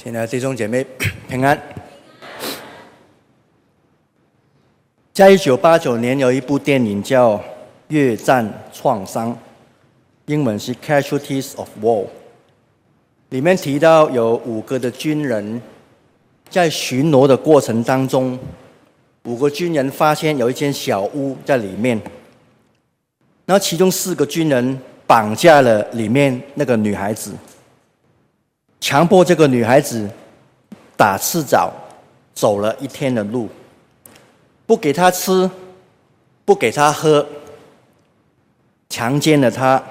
亲爱的弟兄姐妹，平安。在一九八九年，有一部电影叫《越战创伤》，英文是《Casualties of War》。里面提到有五个的军人在巡逻的过程当中，五个军人发现有一间小屋在里面，然后其中四个军人绑架了里面那个女孩子。强迫这个女孩子打赤脚走了一天的路，不给她吃，不给她喝，强奸了她，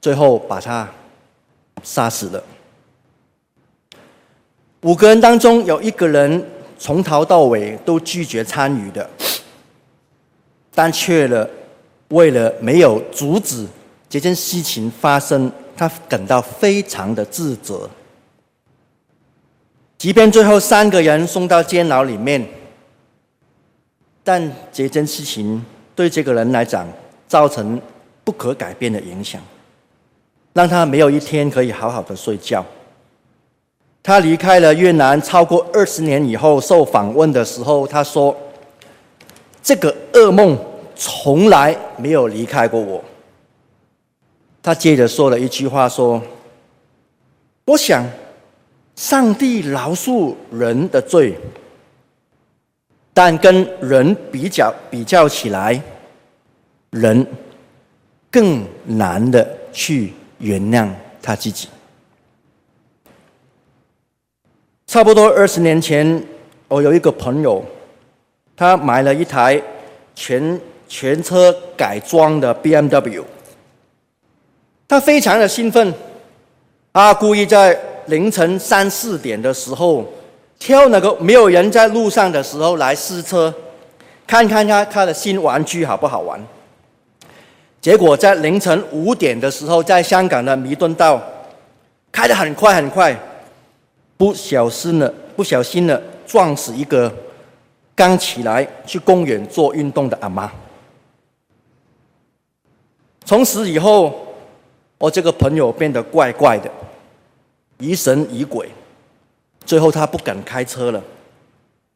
最后把她杀死了。五个人当中有一个人从头到尾都拒绝参与的，但却了为了没有阻止这件事情发生，他感到非常的自责。即便最后三个人送到监牢里面，但这件事情对这个人来讲造成不可改变的影响，让他没有一天可以好好的睡觉。他离开了越南超过二十年以后，受访问的时候，他说：“这个噩梦从来没有离开过我。”他接着说了一句话说：“我想。”上帝饶恕人的罪，但跟人比较比较起来，人更难的去原谅他自己。差不多二十年前，我有一个朋友，他买了一台全全车改装的 BMW，他非常的兴奋，他故意在。凌晨三四点的时候，挑那个没有人在路上的时候来试车，看看他他的新玩具好不好玩。结果在凌晨五点的时候，在香港的弥敦道，开得很快很快，不小心了不小心了撞死一个刚起来去公园做运动的阿妈。从此以后，我这个朋友变得怪怪的。疑神疑鬼，最后他不敢开车了，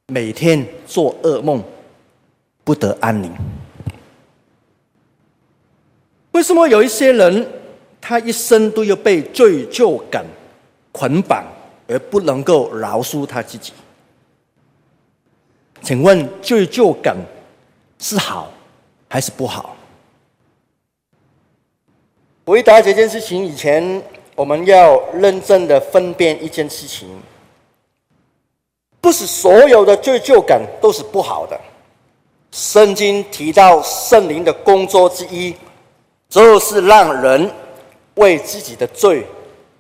每天做噩梦，不得安宁。为什么有一些人，他一生都要被罪疚感捆绑，而不能够饶恕他自己？请问罪疚感是好还是不好？回答这件事情以前。我们要认真的分辨一件事情，不是所有的罪疚感都是不好的。圣经提到圣灵的工作之一，就是让人为自己的罪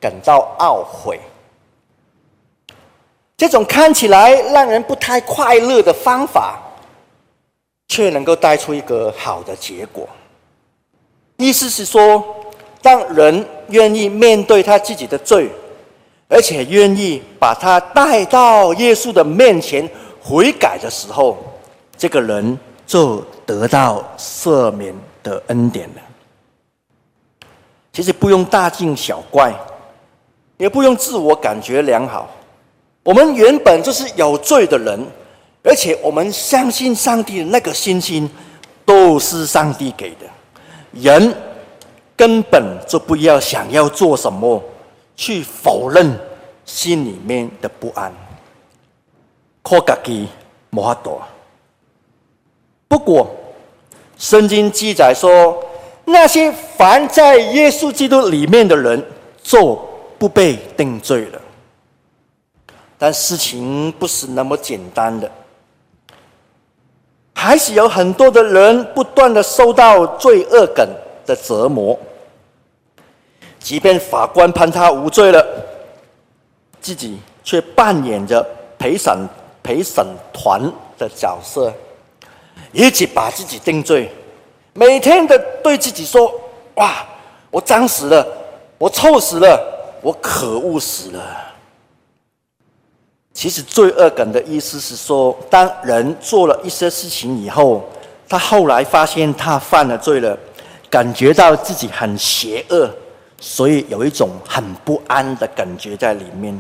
感到懊悔。这种看起来让人不太快乐的方法，却能够带出一个好的结果。意思是说，当人愿意面对他自己的罪，而且愿意把他带到耶稣的面前悔改的时候，这个人就得到赦免的恩典了。其实不用大惊小怪，也不用自我感觉良好。我们原本就是有罪的人，而且我们相信上帝的那个信心都是上帝给的。人。根本就不要想要做什么，去否认心里面的不安。靠自己没法度。不过，圣经记载说，那些凡在耶稣基督里面的人，就不被定罪了。但事情不是那么简单的，还是有很多的人不断的受到罪恶感的折磨，即便法官判他无罪了，自己却扮演着陪审陪审团的角色，一直把自己定罪，每天的对自己说：“哇，我脏死了，我臭死了，我可恶死了。”其实罪恶感的意思是说，当人做了一些事情以后，他后来发现他犯了罪了。感觉到自己很邪恶，所以有一种很不安的感觉在里面。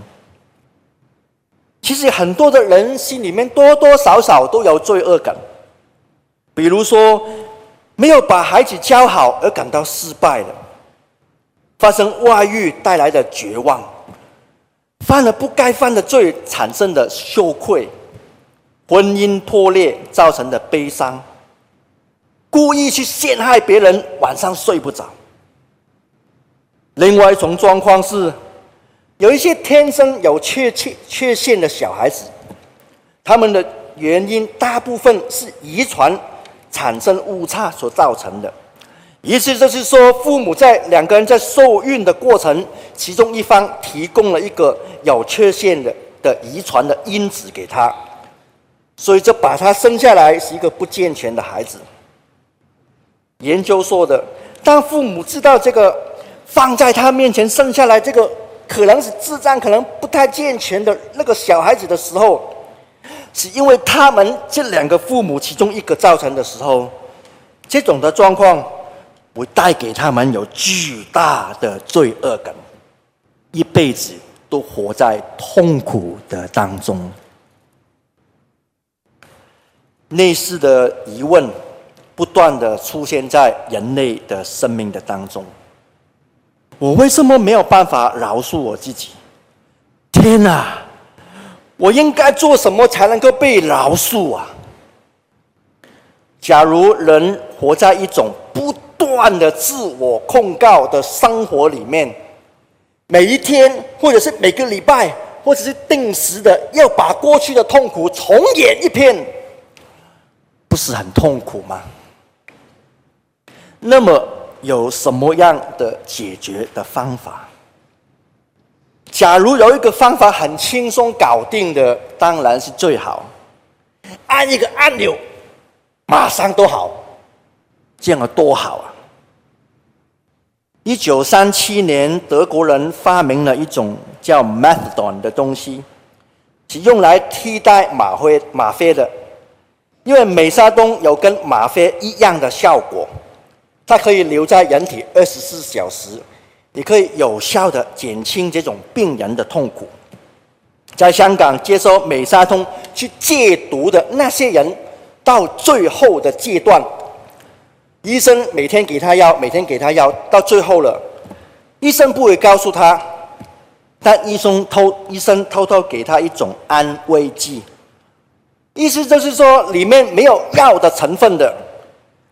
其实很多的人心里面多多少少都有罪恶感，比如说没有把孩子教好而感到失败了，发生外遇带来的绝望，犯了不该犯的罪产生的羞愧，婚姻破裂造成的悲伤，故意去陷害别人，晚上睡不着。另外一种状况是。有一些天生有缺缺缺陷的小孩子，他们的原因大部分是遗传产生误差所造成的。意思就是说，父母在两个人在受孕的过程，其中一方提供了一个有缺陷的的遗传的因子给他，所以就把他生下来是一个不健全的孩子。研究说的，当父母知道这个放在他面前生下来这个。可能是智障可能不太健全的那个小孩子的时候，是因为他们这两个父母其中一个造成的时候，这种的状况会带给他们有巨大的罪恶感，一辈子都活在痛苦的当中。类似的疑问不断的出现在人类的生命的当中。我为什么没有办法饶恕我自己？天哪！我应该做什么才能够被饶恕啊？假如人活在一种不断的自我控告的生活里面，每一天，或者是每个礼拜，或者是定时的要把过去的痛苦重演一遍，不是很痛苦吗？那么。有什么样的解决的方法？假如有一个方法很轻松搞定的，当然是最好。按一个按钮，马上都好，这样多好啊！一九三七年，德国人发明了一种叫 m e t h a d o n 的东西，是用来替代吗啡吗啡的，因为美沙酮有跟吗啡一样的效果。它可以留在人体二十四小时，也可以有效的减轻这种病人的痛苦。在香港接受美沙酮去戒毒的那些人，到最后的阶段，医生每天给他药，每天给他药，到最后了，医生不会告诉他，但医生偷医生偷偷给他一种安慰剂，意思就是说里面没有药的成分的。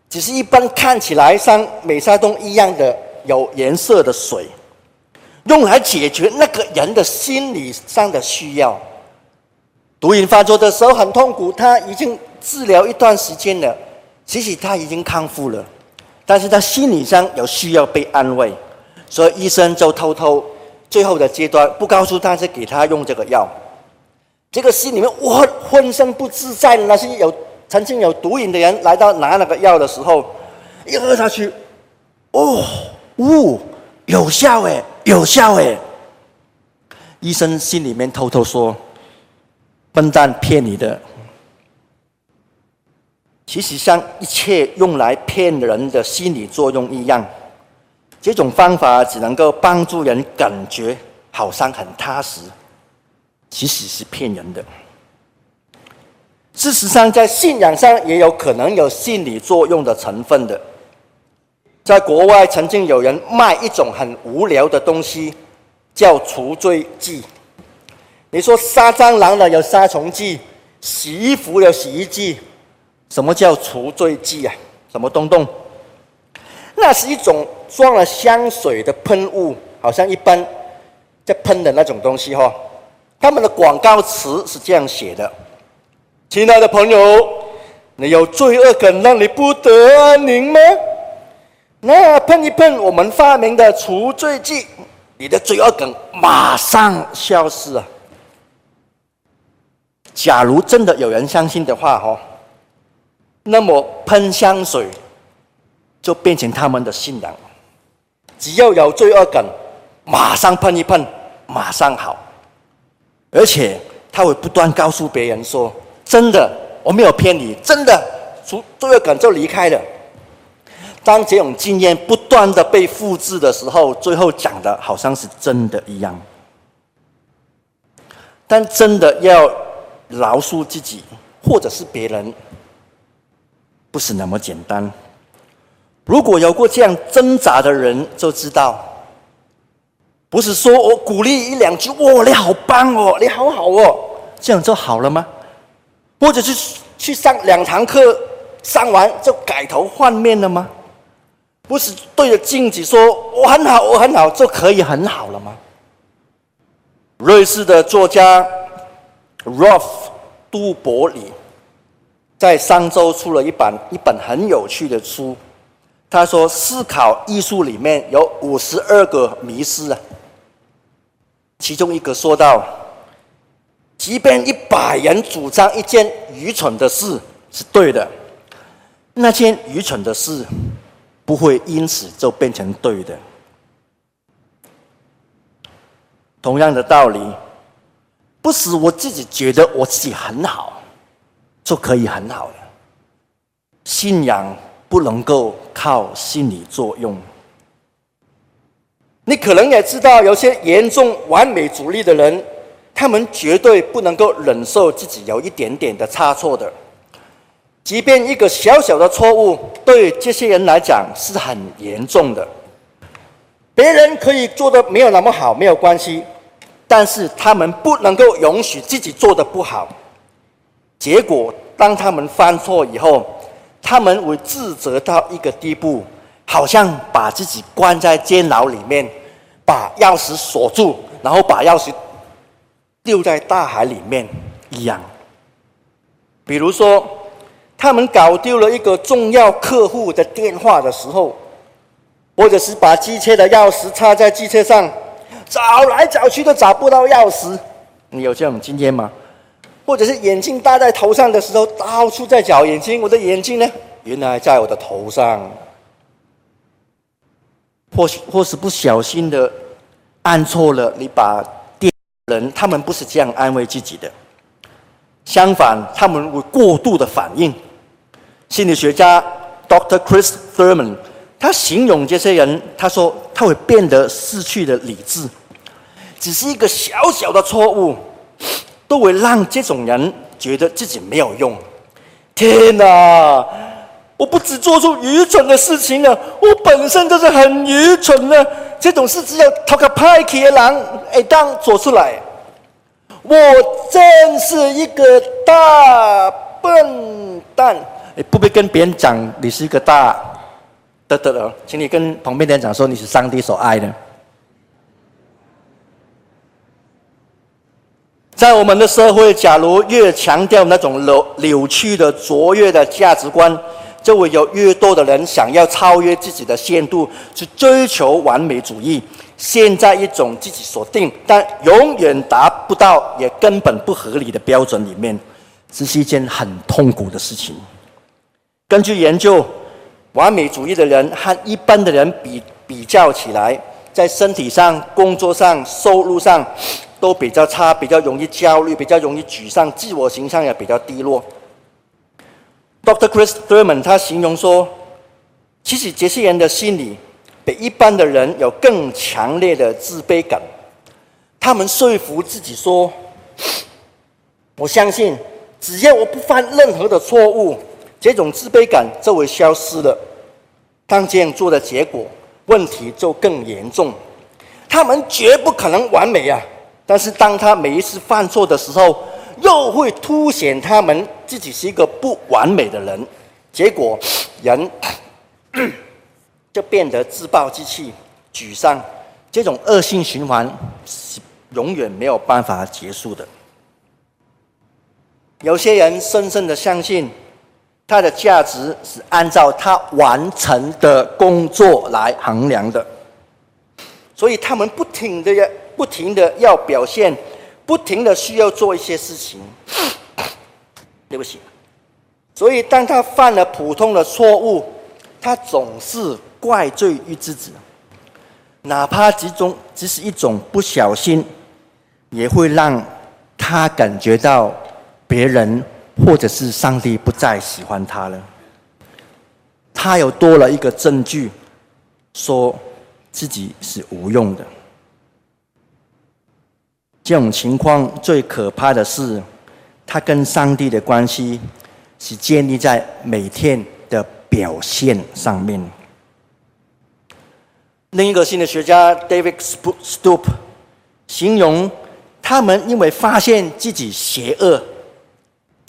只是一般看起来像美沙酮一样的有颜色的水，用来解决那个人的心理上的需要。毒瘾发作的时候很痛苦，他已经治疗一段时间了，其实他已经康复了，但是他心理上有需要被安慰，所以医生就偷偷最后的阶段不告诉他是给他用这个药。这个心里面我浑身不自在那些有。曾经有毒瘾的人来到拿那个药的时候，一喝下去，哦，呜，有效哎，有效哎。医生心里面偷偷说：“笨蛋，骗你的。”其实像一切用来骗人的心理作用一样，这种方法只能够帮助人感觉好像很踏实，其实是骗人的。事实上，在信仰上也有可能有心理作用的成分的。在国外，曾经有人卖一种很无聊的东西，叫除罪剂。你说杀蟑螂的有杀虫剂，洗衣服有洗衣剂，什么叫除罪剂啊？什么东东？那是一种装了香水的喷雾，好像一般在喷的那种东西哈。他们的广告词是这样写的。亲爱的朋友，你有罪恶感让你不得安宁吗？那喷一喷我们发明的除罪剂，你的罪恶感马上消失啊！假如真的有人相信的话，哦，那么喷香水就变成他们的信仰。只要有罪恶感，马上喷一喷，马上好。而且他会不断告诉别人说。真的，我没有骗你。真的，除罪恶感就离开了。当这种经验不断的被复制的时候，最后讲的好像是真的一样。但真的要饶恕自己或者是别人，不是那么简单。如果有过这样挣扎的人，就知道，不是说我鼓励一两句，哇，你好棒哦，你好好哦，这样就好了吗？或者是去上两堂课，上完就改头换面了吗？不是对着镜子说我很好，我很好，就可以很好了吗？瑞士的作家 Rolf 都伯里在上周出了一本一本很有趣的书。他说：“思考艺术里面有五十二个迷思啊，其中一个说到，即便一百人主张一件愚蠢的事是对的，那件愚蠢的事不会因此就变成对的。同样的道理，不是我自己觉得我自己很好就可以很好的信仰。”不能够靠心理作用。你可能也知道，有些严重完美主义的人，他们绝对不能够忍受自己有一点点的差错的。即便一个小小的错误，对这些人来讲是很严重的。别人可以做的没有那么好，没有关系，但是他们不能够允许自己做的不好。结果，当他们犯错以后，他们会自责到一个地步，好像把自己关在监牢里面，把钥匙锁住，然后把钥匙丢在大海里面一样。比如说，他们搞丢了一个重要客户的电话的时候，或者是把机车的钥匙插在机车上，找来找去都找不到钥匙。你有这种经验吗？或者是眼镜戴在头上的时候，到处在找眼镜。我的眼镜呢？原来在我的头上。或许或是不小心的按错了，你把人，他们不是这样安慰自己的。相反，他们会过度的反应。心理学家 Dr. Chris Thurman 他形容这些人，他说他会变得失去了理智，只是一个小小的错误。都会让这种人觉得自己没有用。天哪！我不只做出愚蠢的事情了，我本身就是很愚蠢的。这种事只有讨个派气的人会当做出来。我真是一个大笨蛋！你不必跟别人讲你是一个大得得了，请你跟旁边的人讲说你是上帝所爱的。在我们的社会，假如越强调那种扭扭曲的卓越的价值观，就会有越多的人想要超越自己的限度，去追求完美主义，陷在一种自己所定但永远达不到也根本不合理的标准里面，这是一件很痛苦的事情。根据研究，完美主义的人和一般的人比比较起来，在身体上、工作上、收入上。都比较差，比较容易焦虑，比较容易沮丧，自我形象也比较低落。Dr. Chris Thurman 他形容说，其实这些人的心理比一般的人有更强烈的自卑感。他们说服自己说：“我相信，只要我不犯任何的错误，这种自卑感就会消失了。”当这样做的结果，问题就更严重。他们绝不可能完美啊！但是，当他每一次犯错的时候，又会凸显他们自己是一个不完美的人，结果人 就变得自暴自弃、沮丧，这种恶性循环是永远没有办法结束的。有些人深深的相信，他的价值是按照他完成的工作来衡量的，所以他们不停的要。不停的要表现，不停的需要做一些事情。对不起，所以当他犯了普通的错误，他总是怪罪于自己，哪怕其中只是一种不小心，也会让他感觉到别人或者是上帝不再喜欢他了。他又多了一个证据，说自己是无用的。这种情况最可怕的是，他跟上帝的关系是建立在每天的表现上面。另一个心理学家 David Stoop 形容，他们因为发现自己邪恶，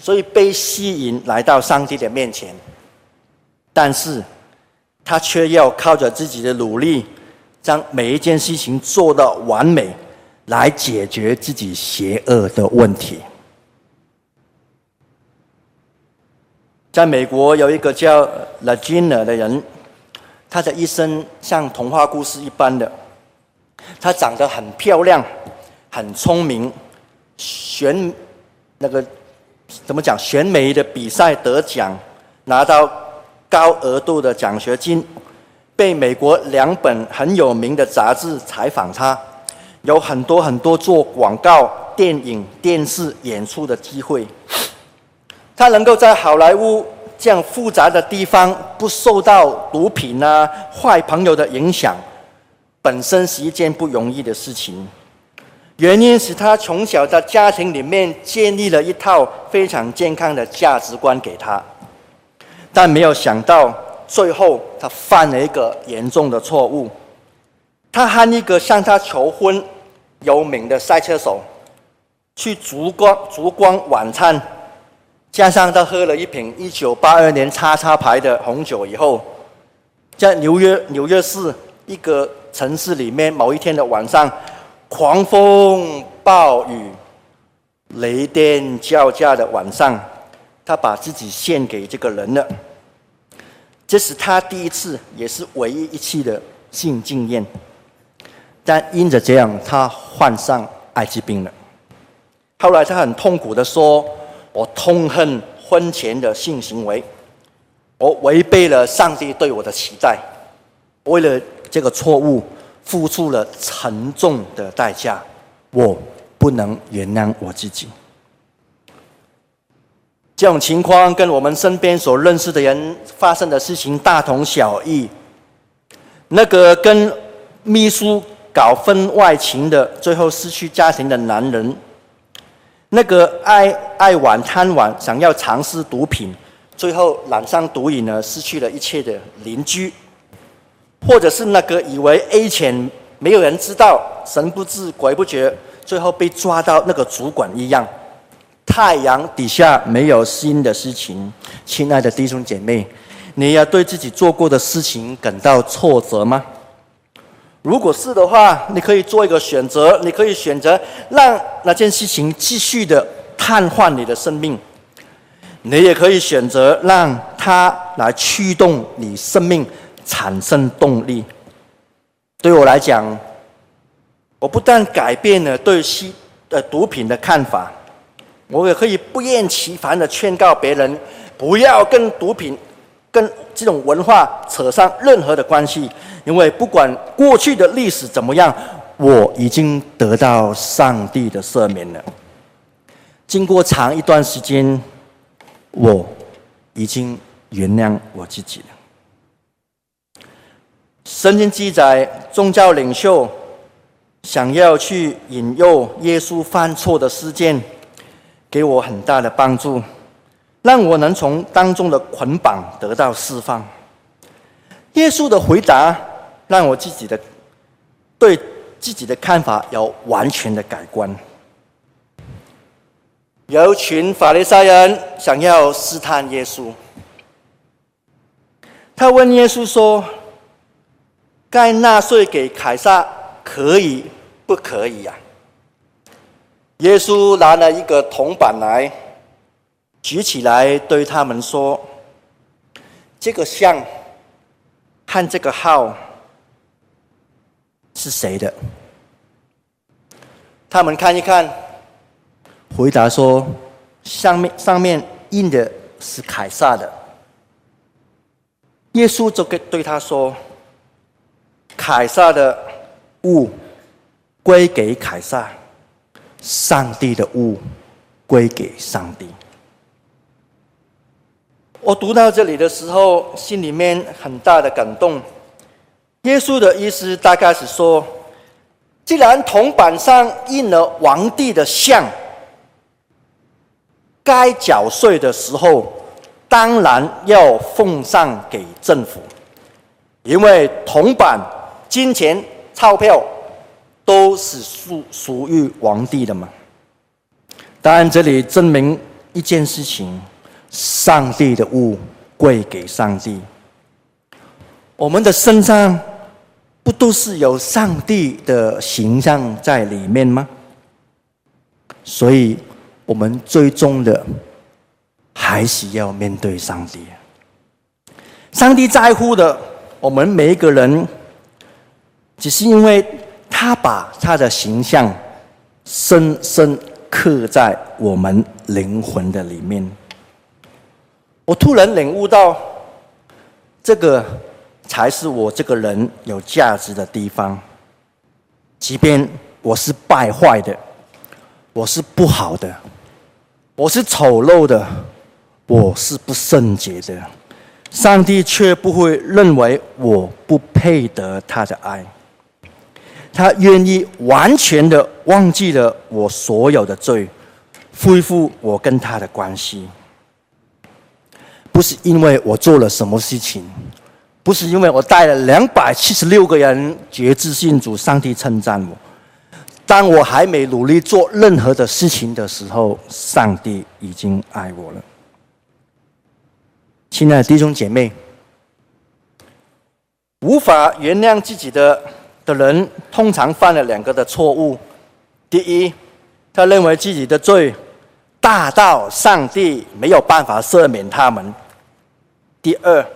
所以被吸引来到上帝的面前，但是他却要靠着自己的努力，将每一件事情做到完美，来解决自己邪恶的问题。在美国有一个叫 l a g i n a 的人，他的一生像童话故事一般的，他长得很漂亮。很聪明，选那个怎么讲？选美的比赛得奖，拿到高额度的奖学金，被美国两本很有名的杂志采访他，有很多很多做广告、电影、电视演出的机会。他能够在好莱坞这样复杂的地方不受到毒品啊、坏朋友的影响，本身是一件不容易的事情。原因是他从小在家庭里面建立了一套非常健康的价值观给他，但没有想到最后他犯了一个严重的错误。他和一个向他求婚有名的赛车手去烛光烛光晚餐，加上他喝了一瓶一九八二年叉叉牌的红酒以后，在纽约纽约市一个城市里面某一天的晚上。狂风暴雨、雷电交加的晚上，他把自己献给这个人了。这是他第一次，也是唯一一次的性经验。但因着这样，他患上艾滋病了。后来他很痛苦地说：“我痛恨婚前的性行为，我违背了上帝对我的期待。为了这个错误。”付出了沉重的代价，我不能原谅我自己。这种情况跟我们身边所认识的人发生的事情大同小异。那个跟秘书搞婚外情的，最后失去家庭的男人；那个爱爱玩贪玩，想要尝试毒品，最后染上毒瘾呢，失去了一切的邻居。或者是那个以为 A 钱没有人知道，神不知鬼不觉，最后被抓到那个主管一样。太阳底下没有新的事情，亲爱的弟兄姐妹，你要对自己做过的事情感到挫折吗？如果是的话，你可以做一个选择，你可以选择让那件事情继续的瘫痪你的生命，你也可以选择让它来驱动你生命。产生动力。对我来讲，我不但改变了对吸呃毒品的看法，我也可以不厌其烦的劝告别人不要跟毒品、跟这种文化扯上任何的关系，因为不管过去的历史怎么样，我已经得到上帝的赦免了。经过长一段时间，我已经原谅我自己了。圣经记载，宗教领袖想要去引诱耶稣犯错的事件，给我很大的帮助，让我能从当中的捆绑得到释放。耶稣的回答让我自己的对自己的看法有完全的改观。有一群法利赛人想要试探耶稣，他问耶稣说。该纳税给凯撒可以不可以呀、啊？耶稣拿了一个铜板来，举起来对他们说：“这个像和这个号是谁的？”他们看一看，回答说：“上面上面印的是凯撒的。”耶稣就跟对他说。凯撒的物归给凯撒，上帝的物归给上帝。我读到这里的时候，心里面很大的感动。耶稣的意思大概是说，既然铜板上印了皇帝的像，该缴税的时候，当然要奉上给政府，因为铜板、金钱、钞票都是属属于皇帝的嘛。当然，这里证明一件事情：上帝的物归给上帝。我们的身上不都是有上帝的形象在里面吗？所以，我们最终的还是要面对上帝。上帝在乎的我们每一个人，只是因为他把他的形象深深。刻在我们灵魂的里面。我突然领悟到，这个才是我这个人有价值的地方。即便我是败坏的，我是不好的，我是丑陋的，我是不圣洁的，上帝却不会认为我不配得他的爱。他愿意完全的忘记了我所有的罪，恢复我跟他的关系。不是因为我做了什么事情，不是因为我带了两百七十六个人决志信主，上帝称赞我。当我还没努力做任何的事情的时候，上帝已经爱我了。亲爱的弟兄姐妹，无法原谅自己的。的人通常犯了两个的错误：第一，他认为自己的罪大到上帝没有办法赦免他们；第二，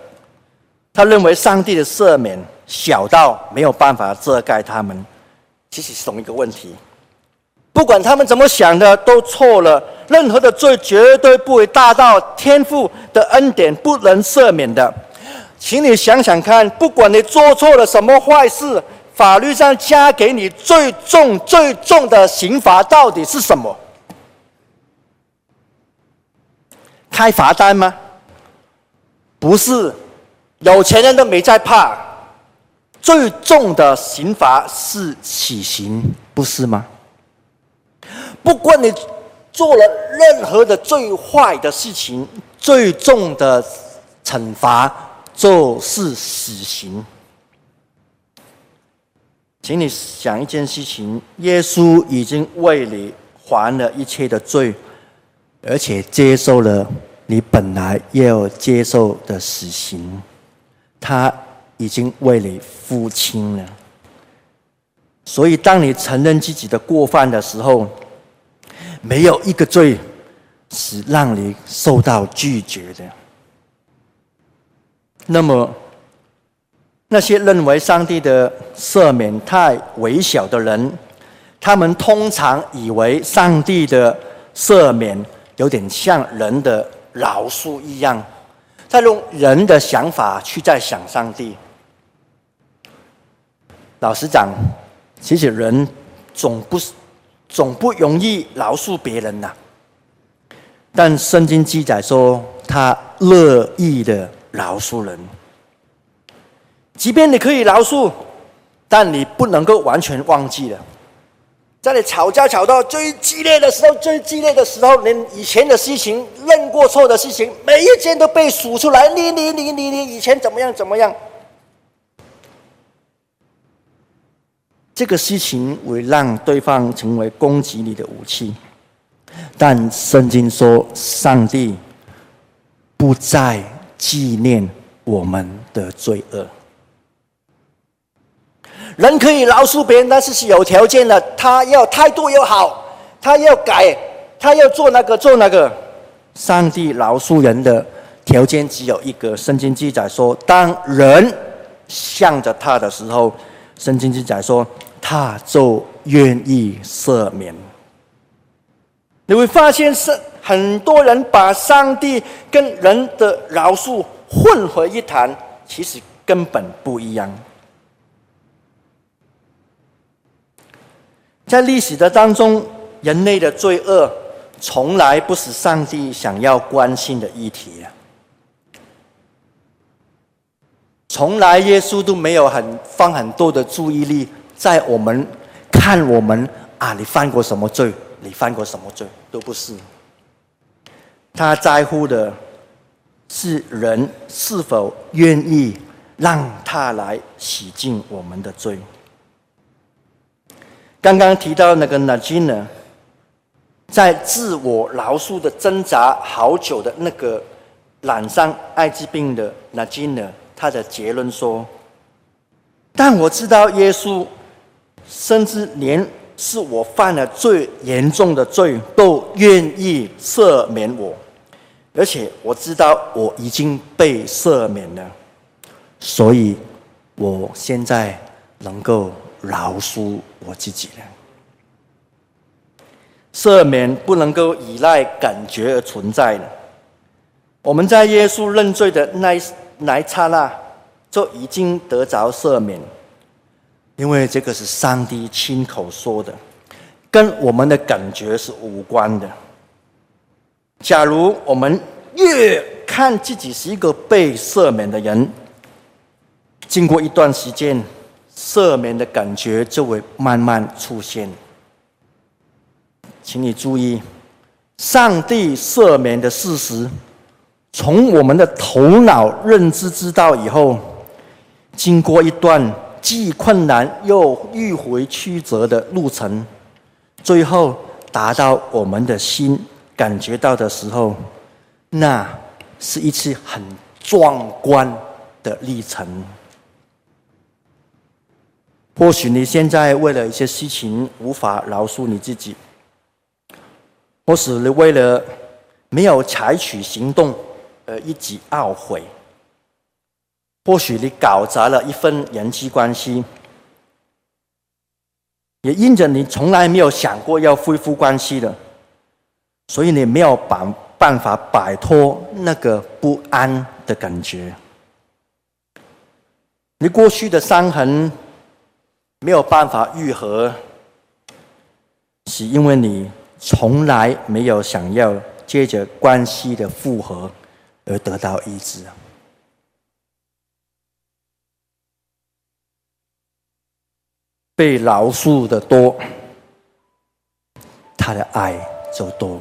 他认为上帝的赦免小到没有办法遮盖他们。其实是同一个问题。不管他们怎么想的，都错了。任何的罪绝对不会大到天父的恩典不能赦免的。请你想想看，不管你做错了什么坏事。法律上加给你最重、最重的刑罚到底是什么？开罚单吗？不是，有钱人都没在怕。最重的刑罚是死刑，不是吗？不管你做了任何的最坏的事情，最重的惩罚就是死刑。请你想一件事情：耶稣已经为你还了一切的罪，而且接受了你本来要接受的死刑。他已经为你付清了。所以，当你承认自己的过犯的时候，没有一个罪是让你受到拒绝的。那么，那些认为上帝的赦免太微小的人，他们通常以为上帝的赦免有点像人的饶恕一样，在用人的想法去在想上帝。老实讲，其实人总不总不容易饶恕别人呐。但圣经记载说，他乐意的饶恕人。即便你可以饶恕，但你不能够完全忘记了。在你吵架吵到最激烈的时候，最激烈的时候，连以前的事情、认过错的事情，每一件都被数出来。你你你你你以前怎么样怎么样？这个事情会让对方成为攻击你的武器。但圣经说，上帝不再纪念我们的罪恶。人可以饶恕别人，但是是有条件的。他要态度要好，他要改，他要做那个做那个。上帝饶恕人的条件只有一个。圣经记载说，当人向着他的时候，圣经记载说，他就愿意赦免。你会发现，是很多人把上帝跟人的饶恕混为一谈，其实根本不一样。在历史的当中，人类的罪恶从来不是上帝想要关心的议题！从来耶稣都没有很放很多的注意力在我们看我们啊，你犯过什么罪？你犯过什么罪？都不是。他在乎的是人是否愿意让他来洗净我们的罪。刚刚提到那个纳金呢，在自我饶恕的挣扎好久的那个染上艾滋病的纳金呢，他的结论说：“但我知道耶稣，甚至连是我犯了最严重的罪，都愿意赦免我，而且我知道我已经被赦免了，所以我现在能够。”饶恕我自己了。赦免不能够依赖感觉而存在的。我们在耶稣认罪的那一那一刹那，就已经得着赦免，因为这个是上帝亲口说的，跟我们的感觉是无关的。假如我们越看自己是一个被赦免的人，经过一段时间。赦免的感觉就会慢慢出现，请你注意，上帝赦免的事实，从我们的头脑认知知道以后，经过一段既困难又迂回曲折的路程，最后达到我们的心感觉到的时候，那是一次很壮观的历程。或许你现在为了一些事情无法饶恕你自己，或是你为了没有采取行动而一直懊悔。或许你搞砸了一份人际关系，也因着你从来没有想过要恢复关系的，所以你没有办办法摆脱那个不安的感觉。你过去的伤痕。没有办法愈合，是因为你从来没有想要借着关系的复合而得到医治。被饶恕的多，他的爱就多；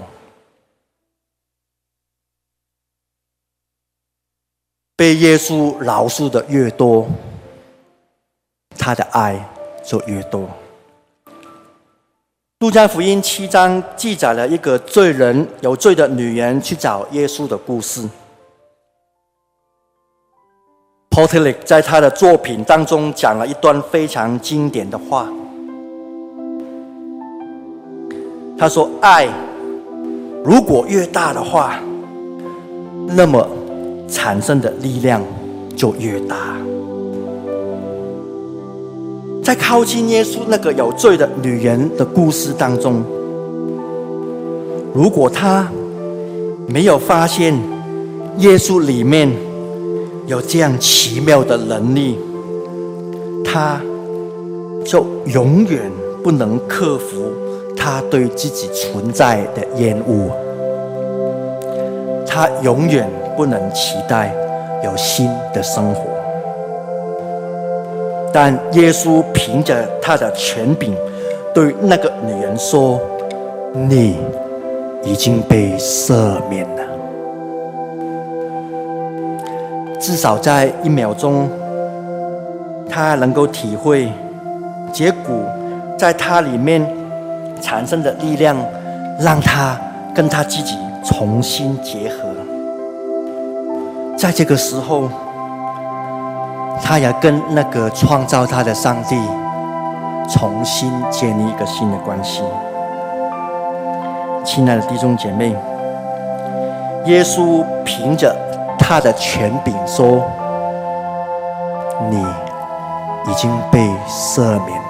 被耶稣饶恕的越多，他的爱。就越多。路加福音七章记载了一个罪人有罪的女人去找耶稣的故事。波特里在他的作品当中讲了一段非常经典的话。他说：“爱如果越大的话，那么产生的力量就越大。”在靠近耶稣那个有罪的女人的故事当中，如果她没有发现耶稣里面有这样奇妙的能力，她就永远不能克服她对自己存在的厌恶，她永远不能期待有新的生活。但耶稣凭着他的权柄，对那个女人说：“你已经被赦免了。”至少在一秒钟，他能够体会结果，在他里面产生的力量，让他跟他自己重新结合。在这个时候。他也跟那个创造他的上帝重新建立一个新的关系。亲爱的弟兄姐妹，耶稣凭着他的权柄说：“你已经被赦免。”